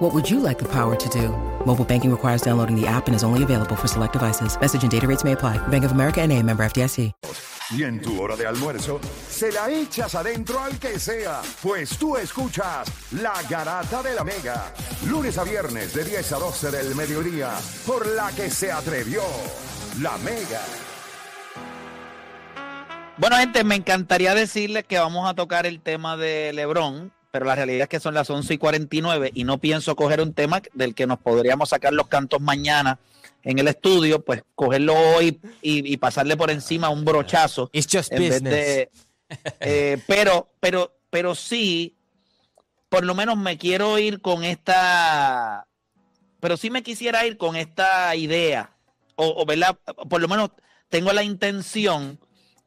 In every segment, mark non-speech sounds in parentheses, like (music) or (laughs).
What would you like the power to do? Mobile banking requires downloading the app and is only available for select devices. Message and data rates may apply. Bank of America and a member FDIC. Y en tu hora de almuerzo, se la echas adentro al que sea, pues tú escuchas La Garata de la Mega, lunes a viernes de 10 a 12 del mediodía, por la que se atrevió La Mega. Bueno, gente, me encantaría decirles que vamos a tocar el tema de Lebron, pero la realidad es que son las 11 y 49 y no pienso coger un tema del que nos podríamos sacar los cantos mañana en el estudio, pues cogerlo hoy y, y pasarle por encima un brochazo. It's just en vez de, eh, (laughs) pero, pero, pero sí, por lo menos me quiero ir con esta, pero sí me quisiera ir con esta idea, o, o ¿verdad? Por lo menos tengo la intención,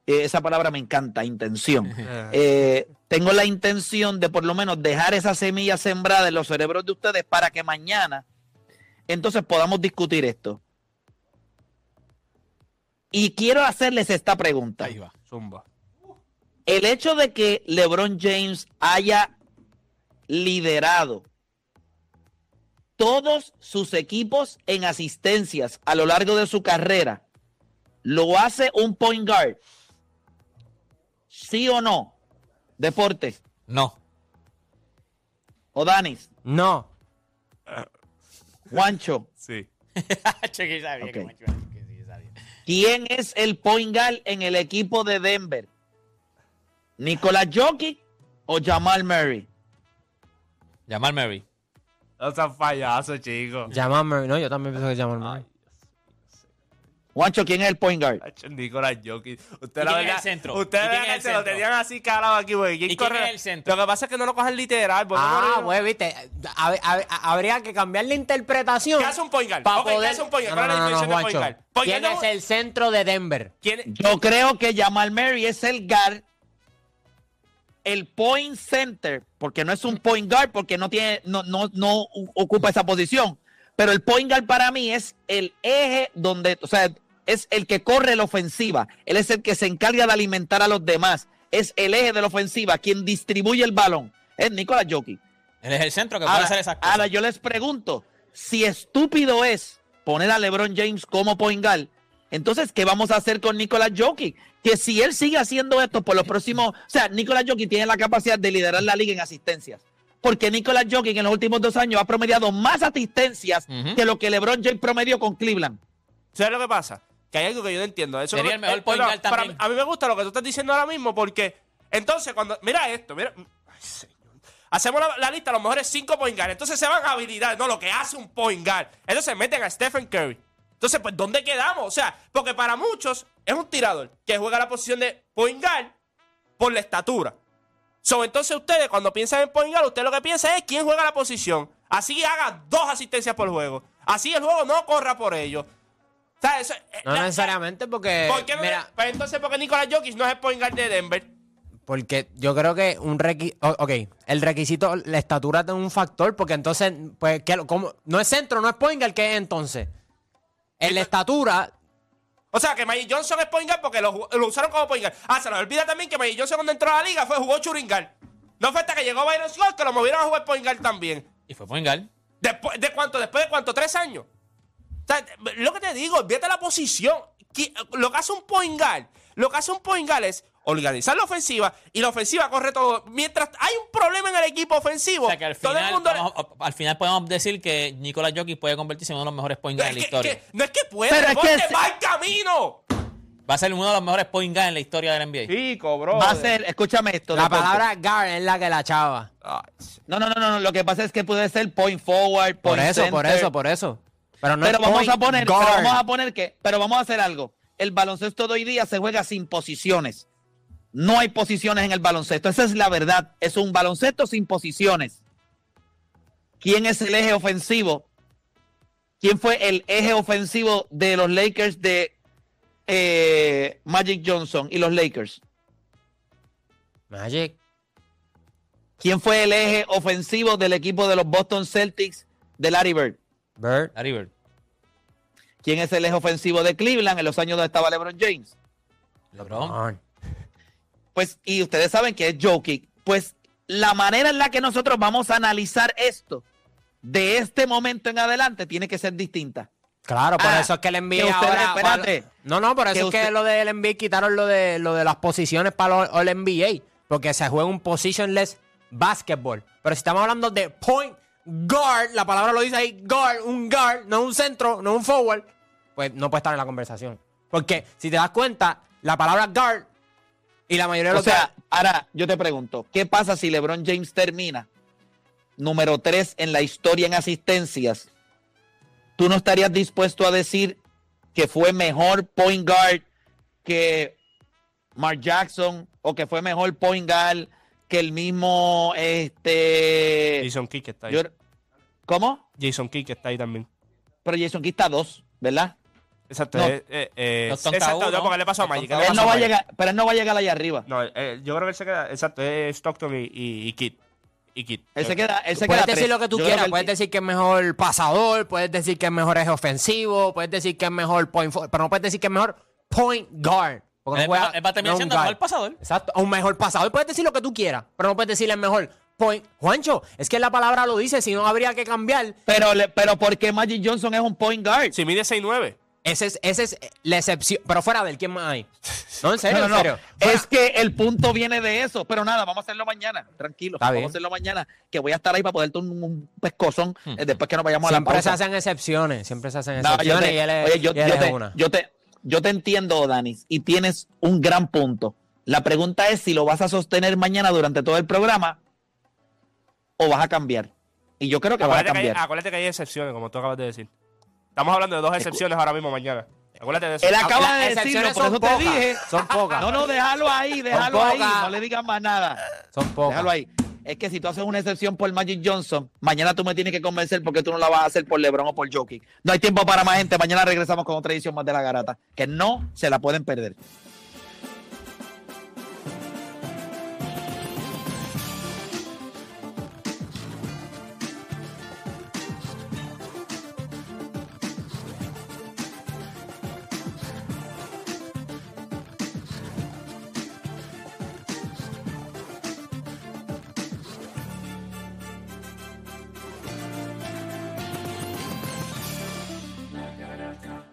eh, esa palabra me encanta, intención. (laughs) Eh, tengo la intención de por lo menos dejar esa semilla sembrada en los cerebros de ustedes para que mañana entonces podamos discutir esto. Y quiero hacerles esta pregunta. Ahí va, zumba. El hecho de que LeBron James haya liderado todos sus equipos en asistencias a lo largo de su carrera, ¿lo hace un point guard? ¿Sí o no? Deporte. No. ¿O Danis? No. Juancho. Sí. (laughs) Cheque, sabía Ok. que Juancho iba a decir que sí, sabía. ¿Quién es el point guard en el equipo de Denver? ¿Nicolás Jokic o Jamal Murray? Jamal Murray. No seas payaso, chico. Llámame, no, yo también pienso que llamarme. Ay, Juancho, ¿quién es el point guard? Nicolás Jokic. Usted ¿Y la quién es verdad, el centro? Usted ¿Y la verdad se lo tenían así calado aquí, güey. ¿Quién ¿Y quién corre? es el centro? Lo que pasa es que no lo cogen literal. Ah, no- güey, viste. hab- hab- habría que cambiar la interpretación. ¿Qué hace un point guard? pa' Ok, ¿qué poder- hace un point guard? No, ¿Cuál es la definición de point guard? ¿Quién es el centro de Denver? ¿Quién es- Yo creo que Jamal Murray es el guard, el point center, porque no es un point guard, porque no tiene, no, no, no ocupa esa posición. Pero el point guard para mí es el eje donde, o sea, es el que corre la ofensiva. Él es el que se encarga de alimentar a los demás. Es el eje de la ofensiva, quien distribuye el balón. Es Nicolás Jokic. Él es el centro que puede Ahora, hacer esas cosas. ahora yo les pregunto, si estúpido es poner a LeBron James como point guard, entonces, ¿qué vamos a hacer con Nicolás Jokic? Que si él sigue haciendo esto por los próximos, o sea, Nicolás Jokic tiene la capacidad de liderar la liga en asistencias. Porque Nicolás Jokic en los últimos dos años ha promediado más asistencias que lo que LeBron James promedió con Cleveland. ¿Sabes lo que pasa? Que hay algo que yo no entiendo. Eso Sería el mejor eh, point guard también. mí- a mí me gusta lo que tú estás diciendo ahora mismo porque entonces cuando... Mira esto, mira... Ay, señor. Hacemos la, la lista de los mejores cinco point guard. Entonces se van a habilidades, no lo que hace un point guard. Entonces meten a Stephen Curry. Entonces, pues, ¿dónde quedamos? O sea, porque para muchos es un tirador que juega la posición de point guard por la estatura. So, entonces ustedes cuando piensan en point guard, usted lo que piensa es quién juega la posición. Así haga dos asistencias por juego. Así el juego no corra por ellos. O sea, eso- eh, No la- necesariamente porque. ¿Por qué no? Mira, Pues entonces, ¿por qué Nicolás Jokic no es el point guard de Denver? porque yo creo que un requisito. Ok, el requisito, la estatura es un factor, porque entonces, pues, ¿qué, cómo? no es centro, no es point guard, ¿qué es entonces? En la estatura, O sea, que Magic Johnson es point guard porque lo, usaron como point guard. Ah, se nos olvida también que Magic Johnson cuando entró a la liga fue jugó churingal. No fue hasta que llegó Byron Scott que lo movieron a jugar point guard también. Y fue point guard. Después de cuánto, después de cuánto, tres años. O sea, lo que te digo, olvídate la posición. Lo que hace un point guard, lo que hace un point guard es organizar la ofensiva y la ofensiva corre todo. Mientras hay un problema en el equipo ofensivo, O sea que al todo el final, mundo. le- al final podemos decir que Nicolás Jokic puede convertirse en uno de los mejores point guard en la que- historia. que- no es que puede, Pero es que se- mal camino. Va a ser uno de los mejores point guard en la historia del NBA. Chico, bro. Va a ser, escúchame esto. la palabra guard es la que la chava. No, no, no, no, lo que pasa es que puede ser point forward, Por point eso, por eso, por eso. Pero no pero vamos a poner, pero vamos a poner que, pero vamos a hacer algo. El baloncesto de hoy día se juega sin posiciones. No hay posiciones en el baloncesto. Esa es la verdad. Es un baloncesto sin posiciones. ¿Quién es el eje ofensivo? ¿Quién fue el eje ofensivo de los Lakers de eh, Magic Johnson y los Lakers? Magic. ¿Quién fue el eje ofensivo del equipo de los Boston Celtics de Larry Bird? Bird. Larry Bird. ¿Quién es el eje ofensivo de Cleveland en los años donde estaba LeBron James? LeBron. LeBron. Pues, y ustedes saben que es Jokic. Pues la manera en la que nosotros vamos a analizar esto de este momento en adelante tiene que ser distinta. Claro, por Ah, eso es que el NBA que ustedes- ahora... espérate. No, no, por eso Que es que lo del NBA quitaron lo de, lo de las posiciones para el NBA. Porque se juega un positionless basketball. Pero si estamos hablando de point guard, la palabra lo dice ahí, guard, un guard, no un centro, no un forward, pues no puede estar en la conversación. Porque si te das cuenta, la palabra guard y la mayoría de O los sea, ahora yo te pregunto, ¿qué pasa si LeBron James termina número 3 en la historia en asistencias? ¿Tú no estarías dispuesto a decir que fue mejor point guard que Mark Jackson o que fue mejor point guard que el mismo este Jason Kidd que está ahí. yo- ¿Cómo? Jason Kidd que está ahí también. Pero Jason Kidd está dos, ¿verdad? Exacto. No. eh, eh, eh, Tonka exacto, no, porque le pasó a Magic. Él pasó no va a Magic. llegar, pero él no va a llegar allá arriba. No, eh, yo creo que él se queda. Exacto, es Stockton y, y, y Kidd. Y Kidd. Él se queda, él se Puedes queda decir tres. lo que tú Yo quieras, puedes decir que es mejor pasador, puedes decir que es mejor eje ofensivo, puedes decir que es mejor point forward, pero no puedes decir que es mejor point guard. Porque Él no juega- va- él va a terminar no es un siendo guard. mejor pasador. Exacto, un mejor pasador. Puedes decir lo que tú quieras, pero no puedes decir el mejor point. Juancho, es que la palabra lo dice, si no habría que cambiar. Pero, le- pero ¿por qué Magic Johnson es un point guard? Si mide 6'9. Ese es, ese es la excepción. Pero fuera de él, ¿quién más hay? No, en serio, No, no, en serio. Fuera- Es que el punto viene de eso. Pero nada, vamos a hacerlo mañana. Tranquilo. Está vamos bien. a hacerlo mañana. Que voy a estar ahí para poderte un, un pescozón eh, después que nos vayamos a la Siempre se hacen excepciones, siempre se hacen No, yo excepciones te, y él es, oye, yo, y él yo es te, una. yo te- yo te entiendo, Danis, y tienes un gran punto. La pregunta es si lo vas a sostener mañana durante todo el programa o vas a cambiar. Y yo creo que vas a Acuérdate que, hay, cambiar. acuérdate que hay excepciones, como tú acabas de decir. Estamos hablando de dos excepciones ahora mismo mañana. Acuérdate de eso. Él acaba de decirlo, por eso te pocas, dije. son pocas. No, no, déjalo ahí, déjalo ahí. No le digas más nada. Son pocas. Déjalo ahí. Es que si tú haces una excepción por Magic Johnson, mañana tú me tienes que convencer porque tú no la vas a hacer por LeBron o por Jokic. No hay tiempo para más gente. Mañana regresamos con otra edición más de la garata. Que no se la pueden perder.